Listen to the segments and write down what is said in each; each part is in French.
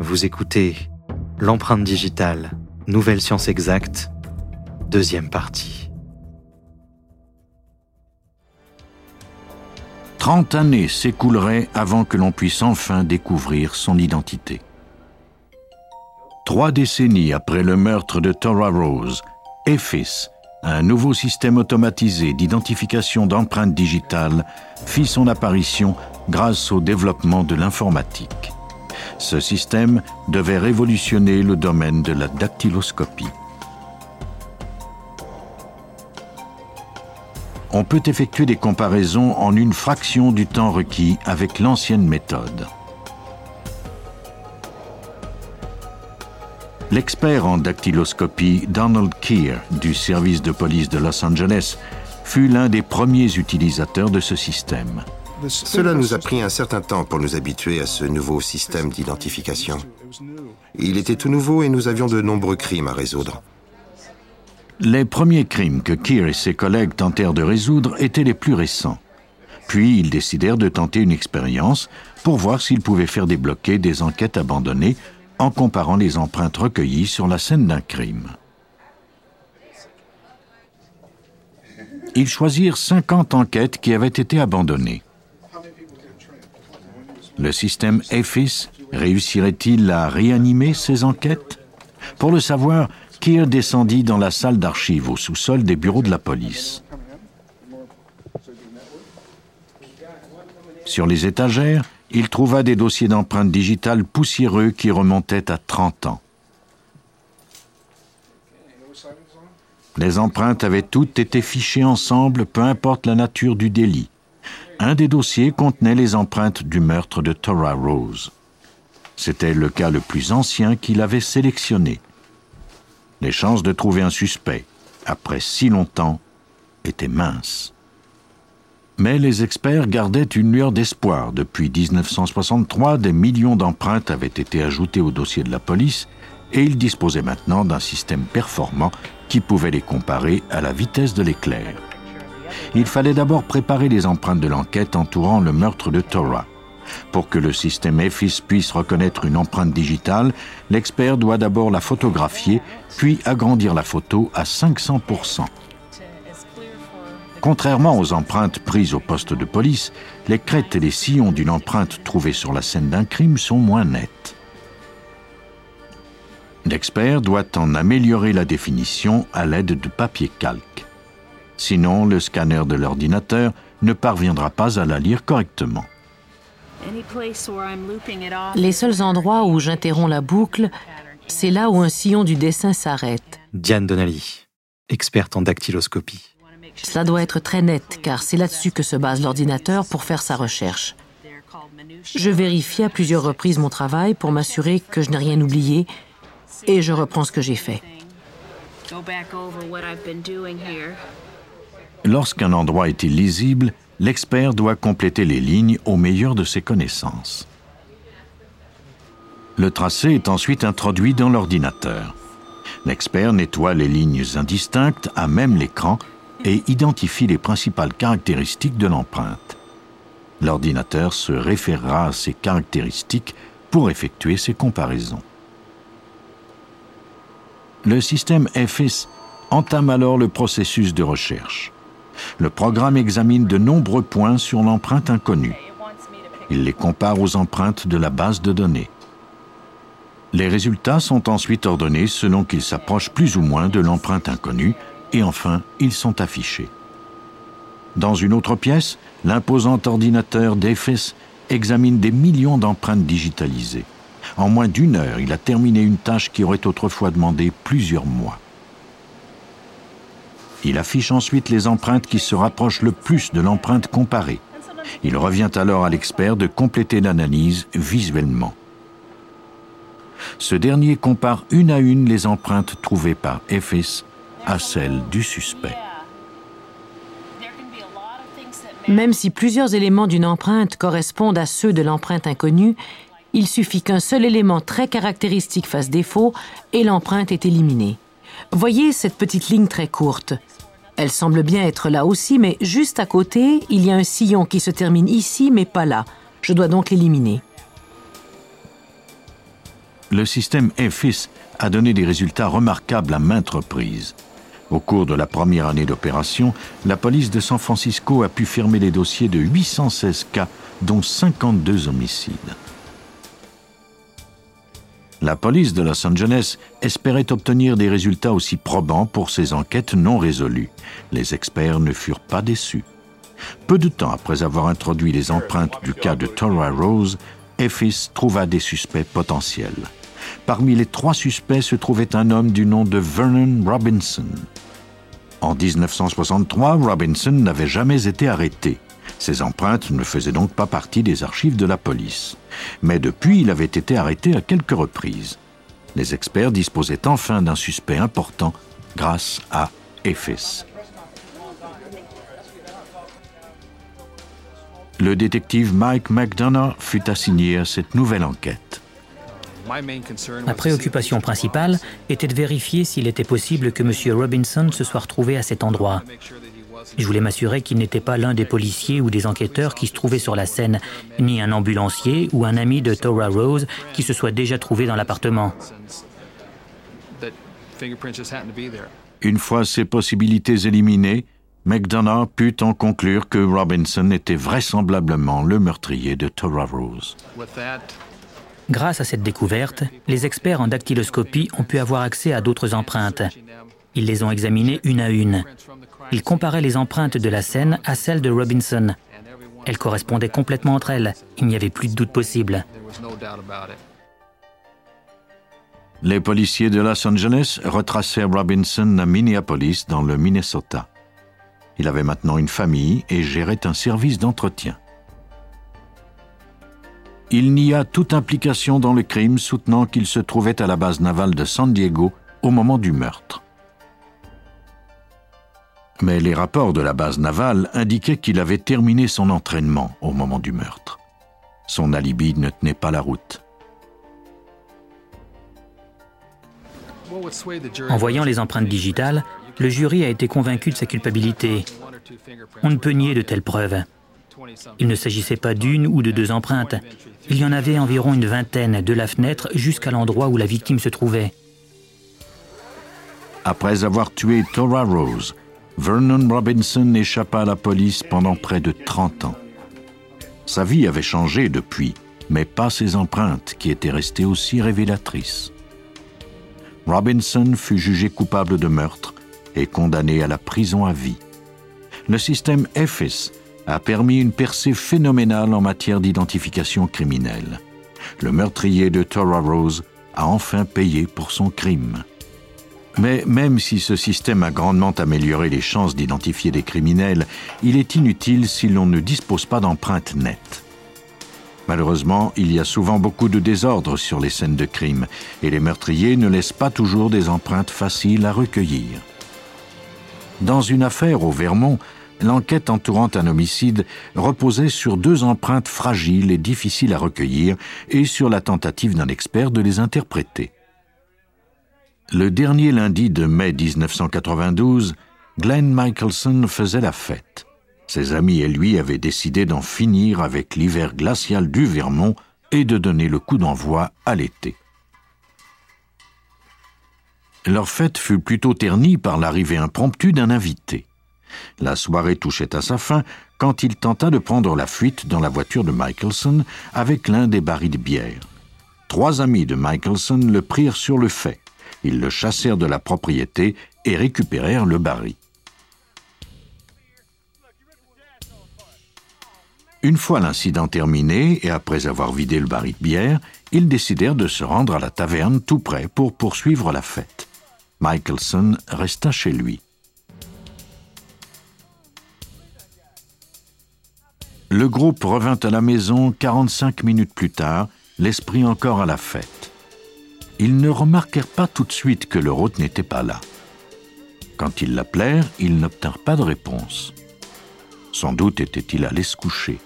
Vous écoutez L'empreinte digitale, nouvelle science exacte, deuxième partie. 30 années s'écouleraient avant que l'on puisse enfin découvrir son identité. Trois décennies après le meurtre de Tora Rose, EFIS, un nouveau système automatisé d'identification d'empreintes digitales, fit son apparition grâce au développement de l'informatique. Ce système devait révolutionner le domaine de la dactyloscopie. On peut effectuer des comparaisons en une fraction du temps requis avec l'ancienne méthode. L'expert en dactyloscopie Donald Keir du service de police de Los Angeles fut l'un des premiers utilisateurs de ce système. Cela nous a pris un certain temps pour nous habituer à ce nouveau système d'identification. Il était tout nouveau et nous avions de nombreux crimes à résoudre. Les premiers crimes que Keir et ses collègues tentèrent de résoudre étaient les plus récents. Puis ils décidèrent de tenter une expérience pour voir s'ils pouvaient faire débloquer des enquêtes abandonnées en comparant les empreintes recueillies sur la scène d'un crime. Ils choisirent 50 enquêtes qui avaient été abandonnées. Le système EFIS réussirait-il à réanimer ces enquêtes? Pour le savoir, Keir descendit dans la salle d'archives au sous-sol des bureaux de la police. Sur les étagères, il trouva des dossiers d'empreintes digitales poussiéreux qui remontaient à 30 ans. Les empreintes avaient toutes été fichées ensemble, peu importe la nature du délit. Un des dossiers contenait les empreintes du meurtre de Tora Rose. C'était le cas le plus ancien qu'il avait sélectionné. Les chances de trouver un suspect, après si longtemps, étaient minces. Mais les experts gardaient une lueur d'espoir. Depuis 1963, des millions d'empreintes avaient été ajoutées au dossier de la police et ils disposaient maintenant d'un système performant qui pouvait les comparer à la vitesse de l'éclair. Il fallait d'abord préparer les empreintes de l'enquête entourant le meurtre de Torah. Pour que le système EFIS puisse reconnaître une empreinte digitale, l'expert doit d'abord la photographier, puis agrandir la photo à 500 Contrairement aux empreintes prises au poste de police, les crêtes et les sillons d'une empreinte trouvée sur la scène d'un crime sont moins nettes. L'expert doit en améliorer la définition à l'aide de papier calque. Sinon, le scanner de l'ordinateur ne parviendra pas à la lire correctement. Les seuls endroits où j'interromps la boucle, c'est là où un sillon du dessin s'arrête. Diane Donnelly, experte en dactyloscopie. Cela doit être très net, car c'est là-dessus que se base l'ordinateur pour faire sa recherche. Je vérifie à plusieurs reprises mon travail pour m'assurer que je n'ai rien oublié et je reprends ce que j'ai fait. Lorsqu'un endroit est illisible, l'expert doit compléter les lignes au meilleur de ses connaissances. Le tracé est ensuite introduit dans l'ordinateur. L'expert nettoie les lignes indistinctes à même l'écran et identifie les principales caractéristiques de l'empreinte. L'ordinateur se référera à ces caractéristiques pour effectuer ces comparaisons. Le système EFIS entame alors le processus de recherche. Le programme examine de nombreux points sur l'empreinte inconnue. Il les compare aux empreintes de la base de données. Les résultats sont ensuite ordonnés selon qu'ils s'approchent plus ou moins de l'empreinte inconnue et enfin, ils sont affichés. Dans une autre pièce, l'imposant ordinateur d'EFES examine des millions d'empreintes digitalisées. En moins d'une heure, il a terminé une tâche qui aurait autrefois demandé plusieurs mois. Il affiche ensuite les empreintes qui se rapprochent le plus de l'empreinte comparée. Il revient alors à l'expert de compléter l'analyse visuellement. Ce dernier compare une à une les empreintes trouvées par EFES à celle du suspect. Même si plusieurs éléments d'une empreinte correspondent à ceux de l'empreinte inconnue, il suffit qu'un seul élément très caractéristique fasse défaut et l'empreinte est éliminée. Voyez cette petite ligne très courte. Elle semble bien être là aussi, mais juste à côté, il y a un sillon qui se termine ici, mais pas là. Je dois donc l'éliminer. Le système EFIS a donné des résultats remarquables à maintes reprises. Au cours de la première année d'opération, la police de San Francisco a pu fermer les dossiers de 816 cas, dont 52 homicides. La police de Los Angeles espérait obtenir des résultats aussi probants pour ces enquêtes non résolues. Les experts ne furent pas déçus. Peu de temps après avoir introduit les empreintes du cas de Tora Rose, EFIS trouva des suspects potentiels. Parmi les trois suspects se trouvait un homme du nom de Vernon Robinson. En 1963, Robinson n'avait jamais été arrêté. Ses empreintes ne faisaient donc pas partie des archives de la police. Mais depuis, il avait été arrêté à quelques reprises. Les experts disposaient enfin d'un suspect important grâce à EFIS. Le détective Mike McDonough fut assigné à cette nouvelle enquête. Ma préoccupation principale était de vérifier s'il était possible que M. Robinson se soit retrouvé à cet endroit. Je voulais m'assurer qu'il n'était pas l'un des policiers ou des enquêteurs qui se trouvaient sur la scène, ni un ambulancier ou un ami de Tora Rose qui se soit déjà trouvé dans l'appartement. Une fois ces possibilités éliminées, McDonough put en conclure que Robinson était vraisemblablement le meurtrier de Tora Rose. Grâce à cette découverte, les experts en dactyloscopie ont pu avoir accès à d'autres empreintes. Ils les ont examinées une à une. Ils comparaient les empreintes de la scène à celles de Robinson. Elles correspondaient complètement entre elles. Il n'y avait plus de doute possible. Les policiers de Los Angeles retracèrent Robinson à Minneapolis, dans le Minnesota. Il avait maintenant une famille et gérait un service d'entretien il nia toute implication dans le crime, soutenant qu'il se trouvait à la base navale de San Diego au moment du meurtre. Mais les rapports de la base navale indiquaient qu'il avait terminé son entraînement au moment du meurtre. Son alibi ne tenait pas la route. En voyant les empreintes digitales, le jury a été convaincu de sa culpabilité. On ne peut nier de telles preuves. Il ne s'agissait pas d'une ou de deux empreintes. Il y en avait environ une vingtaine de la fenêtre jusqu'à l'endroit où la victime se trouvait. Après avoir tué Tora Rose, Vernon Robinson échappa à la police pendant près de 30 ans. Sa vie avait changé depuis, mais pas ses empreintes qui étaient restées aussi révélatrices. Robinson fut jugé coupable de meurtre et condamné à la prison à vie. Le système EFIS a permis une percée phénoménale en matière d'identification criminelle. Le meurtrier de Tora Rose a enfin payé pour son crime. Mais même si ce système a grandement amélioré les chances d'identifier des criminels, il est inutile si l'on ne dispose pas d'empreintes nettes. Malheureusement, il y a souvent beaucoup de désordre sur les scènes de crime, et les meurtriers ne laissent pas toujours des empreintes faciles à recueillir. Dans une affaire au Vermont, l'enquête entourant un homicide reposait sur deux empreintes fragiles et difficiles à recueillir et sur la tentative d'un expert de les interpréter. Le dernier lundi de mai 1992, Glenn Michelson faisait la fête. Ses amis et lui avaient décidé d'en finir avec l'hiver glacial du Vermont et de donner le coup d'envoi à l'été. Leur fête fut plutôt ternie par l'arrivée impromptue d'un invité. La soirée touchait à sa fin quand il tenta de prendre la fuite dans la voiture de Michelson avec l'un des barils de bière. Trois amis de Michelson le prirent sur le fait. Ils le chassèrent de la propriété et récupérèrent le baril. Une fois l'incident terminé et après avoir vidé le baril de bière, ils décidèrent de se rendre à la taverne tout près pour poursuivre la fête. Michelson resta chez lui. Le groupe revint à la maison 45 minutes plus tard, l'esprit encore à la fête. Ils ne remarquèrent pas tout de suite que leur hôte n'était pas là. Quand ils l'appelèrent, ils n'obtinrent pas de réponse. Sans doute était-il allé se coucher.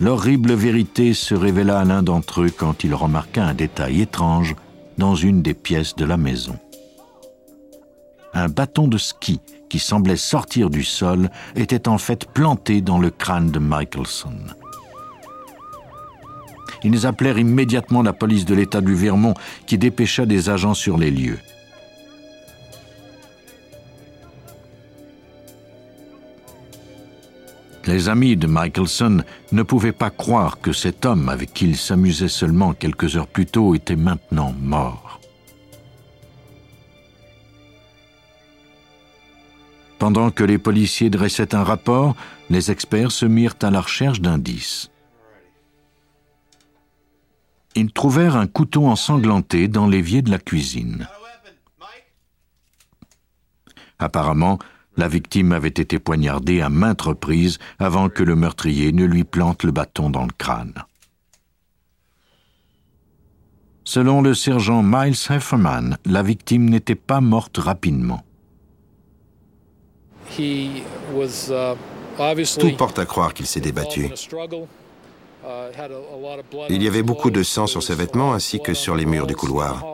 L'horrible vérité se révéla à l'un d'entre eux quand il remarqua un détail étrange dans une des pièces de la maison. Un bâton de ski qui semblait sortir du sol était en fait planté dans le crâne de Michelson. Ils appelèrent immédiatement la police de l'État du Vermont qui dépêcha des agents sur les lieux. Les amis de Michelson ne pouvaient pas croire que cet homme avec qui il s'amusait seulement quelques heures plus tôt était maintenant mort. Pendant que les policiers dressaient un rapport, les experts se mirent à la recherche d'indices. Ils trouvèrent un couteau ensanglanté dans l'évier de la cuisine. Apparemment, la victime avait été poignardée à maintes reprises avant que le meurtrier ne lui plante le bâton dans le crâne. Selon le sergent Miles Hefferman, la victime n'était pas morte rapidement. Uh, Tout porte à croire qu'il s'est débattu. Il y avait beaucoup de sang sur ses vêtements ainsi que sur les murs du couloir.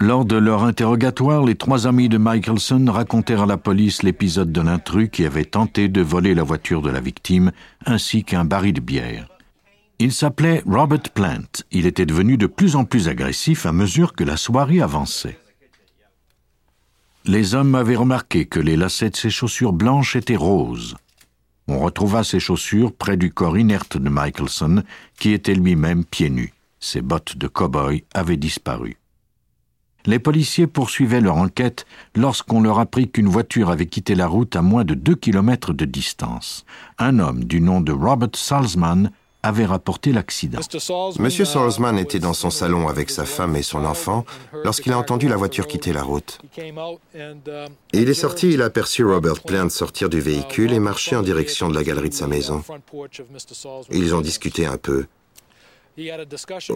Lors de leur interrogatoire, les trois amis de Michelson racontèrent à la police l'épisode de l'intrus qui avait tenté de voler la voiture de la victime, ainsi qu'un baril de bière. Il s'appelait Robert Plant. Il était devenu de plus en plus agressif à mesure que la soirée avançait. Les hommes avaient remarqué que les lacets de ses chaussures blanches étaient roses. On retrouva ces chaussures près du corps inerte de Michelson, qui était lui-même pieds nus. Ses bottes de cow-boy avaient disparu. Les policiers poursuivaient leur enquête lorsqu'on leur apprit qu'une voiture avait quitté la route à moins de deux kilomètres de distance. Un homme du nom de Robert Salzman avait rapporté l'accident. Monsieur Salzman était dans son salon avec sa femme et son enfant lorsqu'il a entendu la voiture quitter la route. il est sorti, il a aperçu Robert Plant sortir du véhicule et marcher en direction de la galerie de sa maison. Ils ont discuté un peu.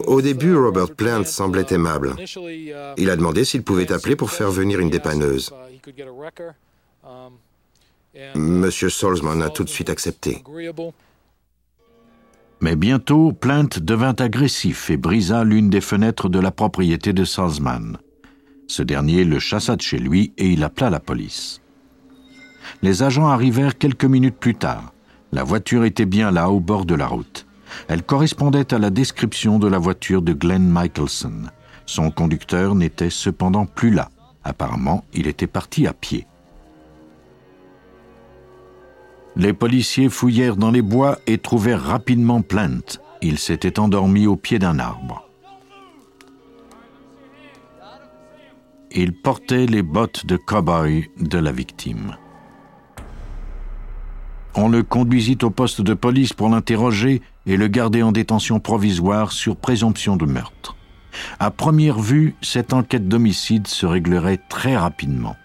Au début, Robert Plant semblait aimable. Il a demandé s'il pouvait appeler pour faire venir une dépanneuse. Monsieur Salzman a tout de suite accepté. Mais bientôt, Plant devint agressif et brisa l'une des fenêtres de la propriété de Salzman. Ce dernier le chassa de chez lui et il appela la police. Les agents arrivèrent quelques minutes plus tard. La voiture était bien là, au bord de la route. Elle correspondait à la description de la voiture de Glenn Michelson. Son conducteur n'était cependant plus là. Apparemment, il était parti à pied. Les policiers fouillèrent dans les bois et trouvèrent rapidement Plainte. Il s'était endormi au pied d'un arbre. Il portait les bottes de cow-boy de la victime. On le conduisit au poste de police pour l'interroger et le garder en détention provisoire sur présomption de meurtre. À première vue, cette enquête d'homicide se réglerait très rapidement.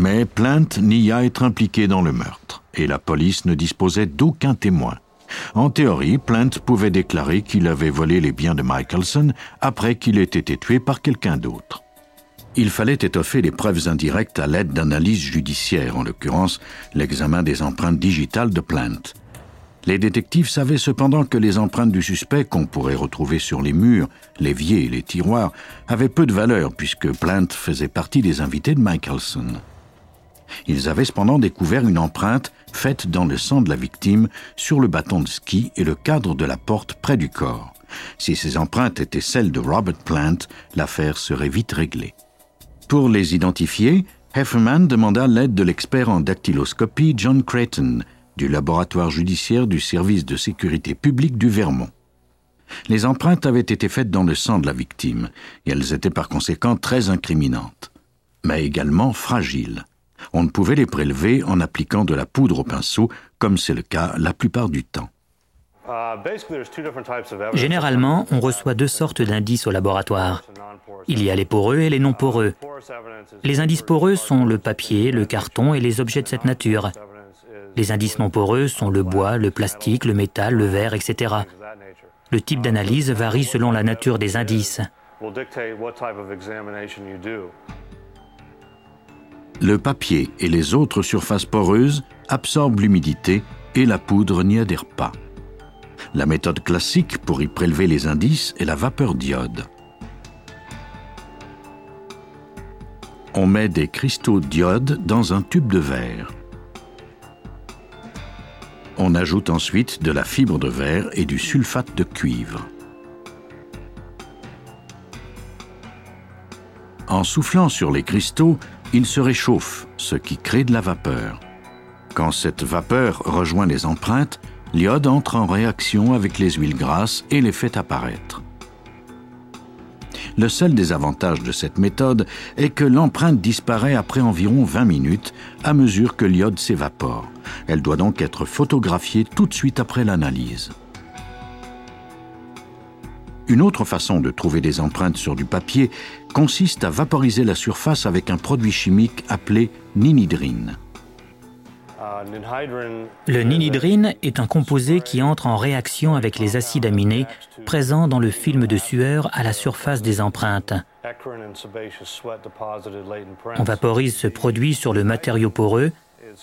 Mais Plainte nia être impliqué dans le meurtre, et la police ne disposait d'aucun témoin. En théorie, Plainte pouvait déclarer qu'il avait volé les biens de Michelson après qu'il ait été tué par quelqu'un d'autre. Il fallait étoffer les preuves indirectes à l'aide d'analyses judiciaires, en l'occurrence l'examen des empreintes digitales de Plainte. Les détectives savaient cependant que les empreintes du suspect qu'on pourrait retrouver sur les murs, l'évier et les tiroirs avaient peu de valeur puisque Plainte faisait partie des invités de Michelson. Ils avaient cependant découvert une empreinte faite dans le sang de la victime sur le bâton de ski et le cadre de la porte près du corps. Si ces empreintes étaient celles de Robert Plant, l'affaire serait vite réglée. Pour les identifier, Hefferman demanda l'aide de l'expert en dactyloscopie John Creighton, du laboratoire judiciaire du service de sécurité publique du Vermont. Les empreintes avaient été faites dans le sang de la victime, et elles étaient par conséquent très incriminantes, mais également fragiles. On ne pouvait les prélever en appliquant de la poudre au pinceau, comme c'est le cas la plupart du temps. Généralement, on reçoit deux sortes d'indices au laboratoire. Il y a les poreux et les non poreux. Les indices poreux sont le papier, le carton et les objets de cette nature. Les indices non poreux sont le bois, le plastique, le métal, le verre, etc. Le type d'analyse varie selon la nature des indices. Le papier et les autres surfaces poreuses absorbent l'humidité et la poudre n'y adhère pas. La méthode classique pour y prélever les indices est la vapeur d'iode. On met des cristaux d'iode dans un tube de verre. On ajoute ensuite de la fibre de verre et du sulfate de cuivre. En soufflant sur les cristaux, ils se réchauffent, ce qui crée de la vapeur. Quand cette vapeur rejoint les empreintes, l'iode entre en réaction avec les huiles grasses et les fait apparaître. Le seul désavantage de cette méthode est que l'empreinte disparaît après environ 20 minutes à mesure que l'iode s'évapore. Elle doit donc être photographiée tout de suite après l'analyse. Une autre façon de trouver des empreintes sur du papier consiste à vaporiser la surface avec un produit chimique appelé ninhydrine. Le ninhydrine est un composé qui entre en réaction avec les acides aminés présents dans le film de sueur à la surface des empreintes. On vaporise ce produit sur le matériau poreux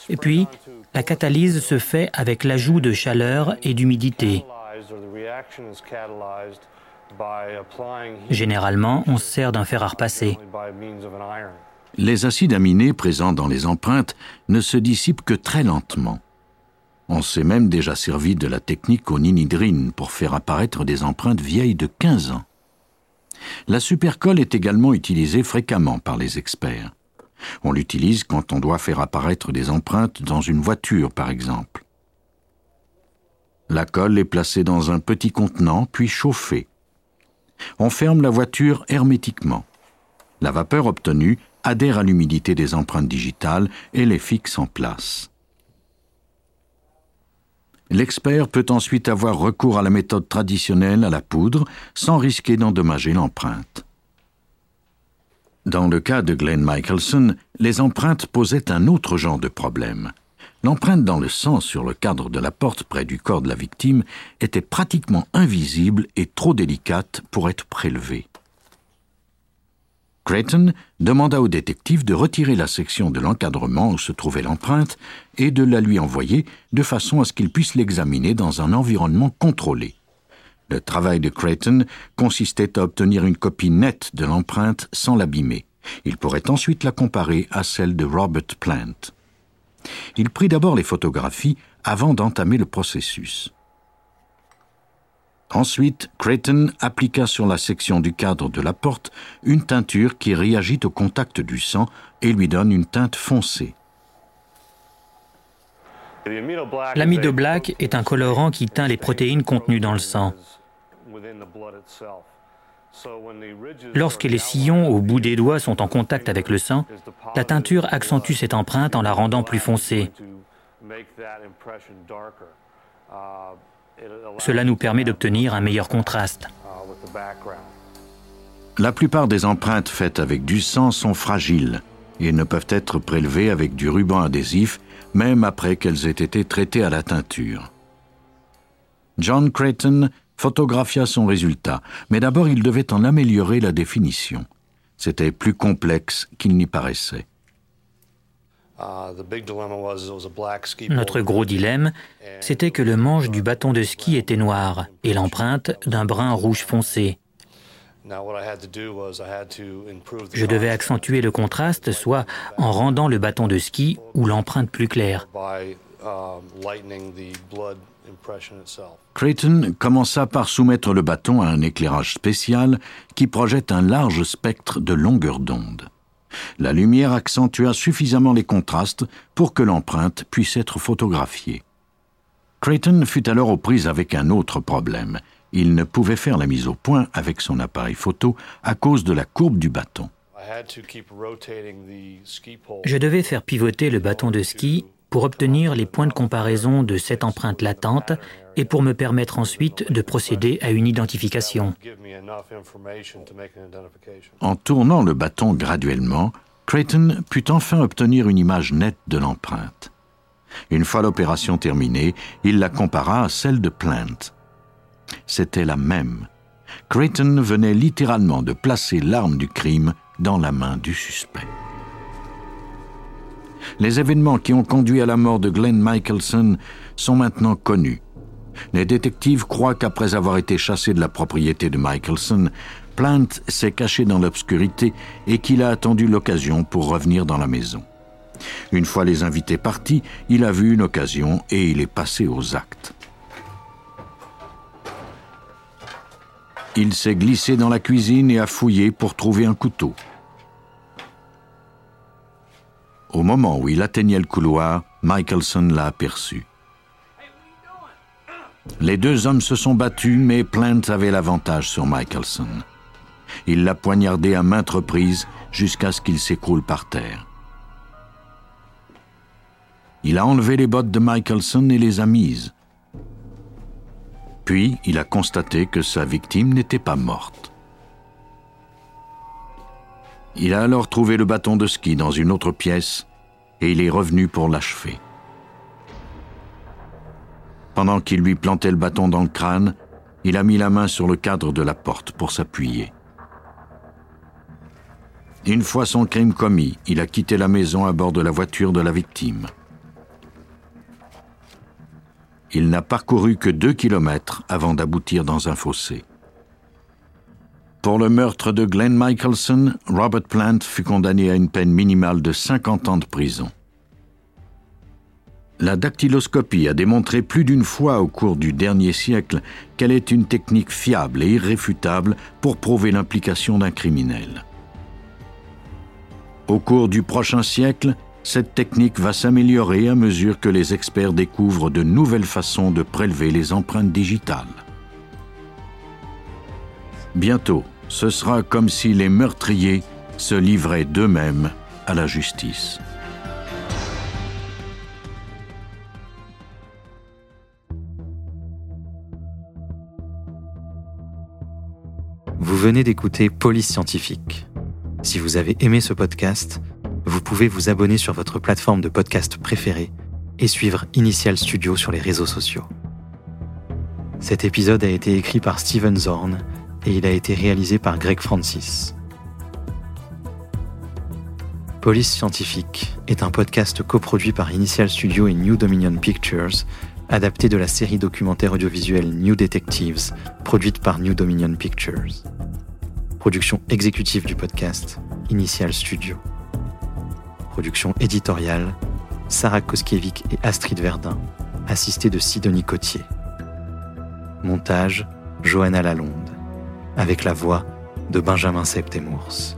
et puis la catalyse se fait avec l'ajout de chaleur et d'humidité. Généralement, on sert d'un fer à repasser. Les acides aminés présents dans les empreintes ne se dissipent que très lentement. On s'est même déjà servi de la technique au ninhydrine pour faire apparaître des empreintes vieilles de 15 ans. La supercolle est également utilisée fréquemment par les experts. On l'utilise quand on doit faire apparaître des empreintes dans une voiture, par exemple. La colle est placée dans un petit contenant, puis chauffée. On ferme la voiture hermétiquement. La vapeur obtenue adhère à l'humidité des empreintes digitales et les fixe en place. L'expert peut ensuite avoir recours à la méthode traditionnelle à la poudre sans risquer d'endommager l'empreinte. Dans le cas de Glenn Michelson, les empreintes posaient un autre genre de problème. L'empreinte dans le sang sur le cadre de la porte près du corps de la victime était pratiquement invisible et trop délicate pour être prélevée. Creighton demanda au détective de retirer la section de l'encadrement où se trouvait l'empreinte et de la lui envoyer de façon à ce qu'il puisse l'examiner dans un environnement contrôlé. Le travail de Creighton consistait à obtenir une copie nette de l'empreinte sans l'abîmer. Il pourrait ensuite la comparer à celle de Robert Plant. Il prit d'abord les photographies avant d'entamer le processus. Ensuite, Creighton appliqua sur la section du cadre de la porte une teinture qui réagit au contact du sang et lui donne une teinte foncée. L'amido black est un colorant qui teint les protéines contenues dans le sang. Lorsque les sillons au bout des doigts sont en contact avec le sang, la teinture accentue cette empreinte en la rendant plus foncée. Cela nous permet d'obtenir un meilleur contraste. La plupart des empreintes faites avec du sang sont fragiles et ne peuvent être prélevées avec du ruban adhésif même après qu'elles aient été traitées à la teinture. John Creighton photographia son résultat, mais d'abord il devait en améliorer la définition. C'était plus complexe qu'il n'y paraissait. Notre gros dilemme, c'était que le manche du bâton de ski était noir et l'empreinte d'un brun rouge foncé. Je devais accentuer le contraste, soit en rendant le bâton de ski ou l'empreinte plus claire. Creighton commença par soumettre le bâton à un éclairage spécial qui projette un large spectre de longueur d'onde la lumière accentua suffisamment les contrastes pour que l'empreinte puisse être photographiée. Creighton fut alors aux prises avec un autre problème. Il ne pouvait faire la mise au point avec son appareil photo à cause de la courbe du bâton. Je devais faire pivoter le bâton de ski pour obtenir les points de comparaison de cette empreinte latente et pour me permettre ensuite de procéder à une identification. En tournant le bâton graduellement, Creighton put enfin obtenir une image nette de l'empreinte. Une fois l'opération terminée, il la compara à celle de Plant. C'était la même. Creighton venait littéralement de placer l'arme du crime dans la main du suspect. Les événements qui ont conduit à la mort de Glenn Michelson sont maintenant connus. Les détectives croient qu'après avoir été chassé de la propriété de Michelson, Plant s'est caché dans l'obscurité et qu'il a attendu l'occasion pour revenir dans la maison. Une fois les invités partis, il a vu une occasion et il est passé aux actes. Il s'est glissé dans la cuisine et a fouillé pour trouver un couteau. Au moment où il atteignait le couloir, Michelson l'a aperçu. Les deux hommes se sont battus, mais Plant avait l'avantage sur Michelson. Il l'a poignardé à maintes reprises jusqu'à ce qu'il s'écroule par terre. Il a enlevé les bottes de Michelson et les a mises. Puis, il a constaté que sa victime n'était pas morte. Il a alors trouvé le bâton de ski dans une autre pièce et il est revenu pour l'achever. Pendant qu'il lui plantait le bâton dans le crâne, il a mis la main sur le cadre de la porte pour s'appuyer. Une fois son crime commis, il a quitté la maison à bord de la voiture de la victime. Il n'a parcouru que deux kilomètres avant d'aboutir dans un fossé. Pour le meurtre de Glenn Michelson, Robert Plant fut condamné à une peine minimale de 50 ans de prison. La dactyloscopie a démontré plus d'une fois au cours du dernier siècle qu'elle est une technique fiable et irréfutable pour prouver l'implication d'un criminel. Au cours du prochain siècle, cette technique va s'améliorer à mesure que les experts découvrent de nouvelles façons de prélever les empreintes digitales. Bientôt, ce sera comme si les meurtriers se livraient d'eux-mêmes à la justice. Vous venez d'écouter Police Scientifique si vous avez aimé ce podcast, vous pouvez vous abonner sur votre plateforme de podcast préférée et suivre Initial Studio sur les réseaux sociaux. Cet épisode a été écrit par Steven Zorn et il a été réalisé par Greg Francis. Police Scientifique est un podcast coproduit par Initial Studio et New Dominion Pictures, adapté de la série documentaire audiovisuelle New Detectives, produite par New Dominion Pictures. Production exécutive du podcast, Initial Studio. Production éditoriale, Sarah Koskiewicz et Astrid Verdun, assistée de Sidonie Cotier. Montage, Johanna Lalonde, avec la voix de Benjamin Septemours.